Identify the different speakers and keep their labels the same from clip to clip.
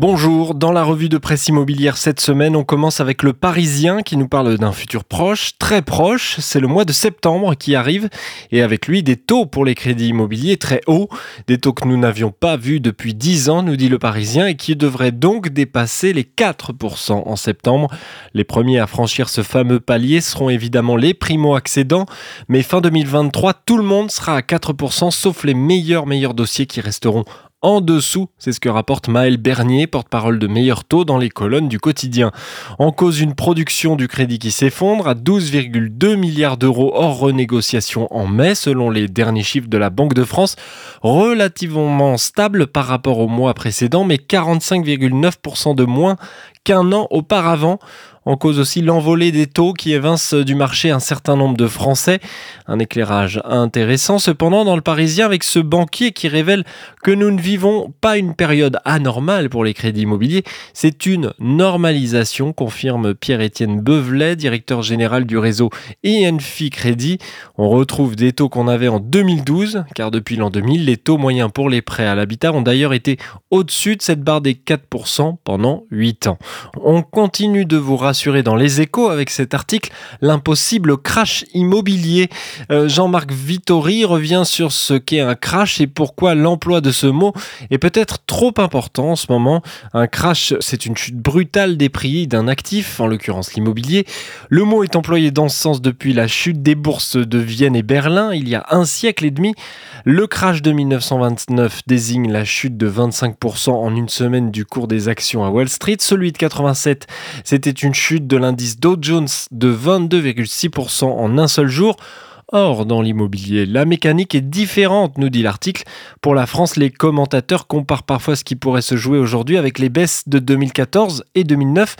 Speaker 1: Bonjour, dans la revue de presse immobilière cette semaine, on commence avec le Parisien qui nous parle d'un futur proche, très proche, c'est le mois de septembre qui arrive et avec lui des taux pour les crédits immobiliers très hauts, des taux que nous n'avions pas vus depuis 10 ans, nous dit le Parisien, et qui devraient donc dépasser les 4% en septembre. Les premiers à franchir ce fameux palier seront évidemment les primo-accédants, mais fin 2023, tout le monde sera à 4% sauf les meilleurs meilleurs dossiers qui resteront en dessous. C'est ce que rapporte Maël Bernier, porte-parole de Meilleur Taux dans les colonnes du quotidien. En cause une production du crédit qui s'effondre à 12,2 milliards d'euros hors renégociation en mai, selon les derniers chiffres de la Banque de France, relativement stable par rapport au mois précédent, mais 45,9% de moins qu'un an auparavant. En cause aussi l'envolée des taux qui évince du marché un certain nombre de Français. Un éclairage intéressant cependant dans le Parisien avec ce banquier qui révèle que nous ne vivons pas une période anormale pour les crédits immobiliers, c'est une normalisation, confirme Pierre-Étienne Bevelet, directeur général du réseau INFI Crédit. On retrouve des taux qu'on avait en 2012, car depuis l'an 2000, les taux moyens pour les prêts à l'habitat ont d'ailleurs été au-dessus de cette barre des 4% pendant 8 ans. On continue de vous rassurer dans les échos avec cet article l'impossible crash immobilier. Euh, Jean-Marc Vittori revient sur ce qu'est un crash et pourquoi l'emploi de ce mot est peut-être trop important en ce moment. Un crash, c'est une chute brutale des prix d'un actif, en l'occurrence l'immobilier. Le mot est employé dans ce sens depuis la chute des bourses de Vienne et Berlin il y a un siècle et demi. Le crash de 1929 désigne la chute de 25% en une semaine du cours des actions à Wall Street. 87, c'était une chute de l'indice Dow Jones de 22,6% en un seul jour. Or, dans l'immobilier, la mécanique est différente, nous dit l'article. Pour la France, les commentateurs comparent parfois ce qui pourrait se jouer aujourd'hui avec les baisses de 2014 et 2009.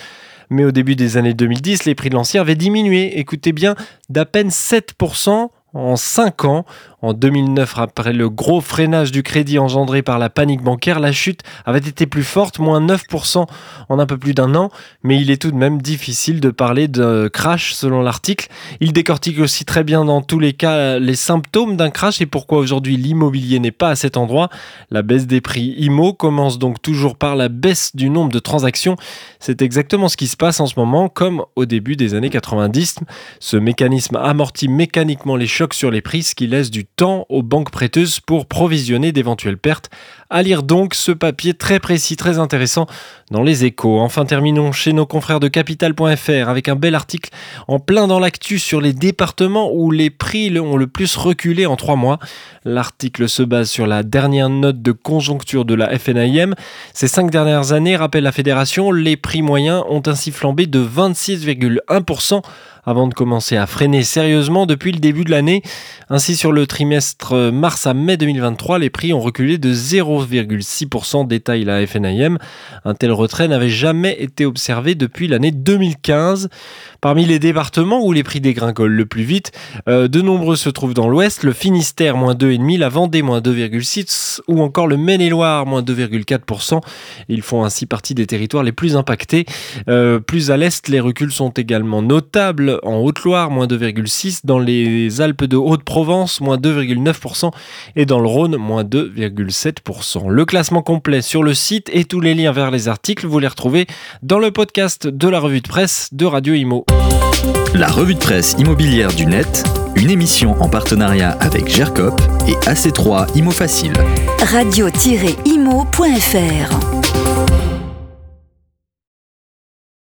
Speaker 1: Mais au début des années 2010, les prix de l'ancien avaient diminué, écoutez bien, d'à peine 7% en 5 ans. En 2009, après le gros freinage du crédit engendré par la panique bancaire, la chute avait été plus forte, moins 9% en un peu plus d'un an, mais il est tout de même difficile de parler de crash selon l'article. Il décortique aussi très bien dans tous les cas les symptômes d'un crash et pourquoi aujourd'hui l'immobilier n'est pas à cet endroit. La baisse des prix IMO commence donc toujours par la baisse du nombre de transactions. C'est exactement ce qui se passe en ce moment, comme au début des années 90. Ce mécanisme amortit mécaniquement les chocs sur les prix, ce qui laisse du temps aux banques prêteuses pour provisionner d'éventuelles pertes. À lire donc ce papier très précis, très intéressant dans les échos. Enfin, terminons chez nos confrères de capital.fr avec un bel article en plein dans l'actu sur les départements où les prix ont le plus reculé en trois mois. L'article se base sur la dernière note de conjoncture de la FNIM. Ces cinq dernières années, rappelle la fédération, les prix moyens ont ainsi flambé de 26,1% avant de commencer à freiner sérieusement depuis le début de l'année. Ainsi, sur le trimestre mars à mai 2023, les prix ont reculé de 0,6%, détaille la FNIM. Un tel retrait n'avait jamais été observé depuis l'année 2015. Parmi les départements où les prix dégringolent le plus vite, euh, de nombreux se trouvent dans l'ouest, le Finistère moins 2,5%, la Vendée moins 2,6% ou encore le Maine-et-Loire moins 2,4%. Ils font ainsi partie des territoires les plus impactés. Euh, plus à l'est, les reculs sont également notables en Haute-Loire, moins 2,6%, dans les Alpes de Haute-Provence, moins 2,9% et dans le Rhône, moins 2,7%. Le classement complet sur le site et tous les liens vers les articles, vous les retrouvez dans le podcast de la revue de presse de Radio Imo.
Speaker 2: La revue de presse immobilière du net, une émission en partenariat avec GERCOP et AC3 Imo Facile.
Speaker 3: Radio-imo.fr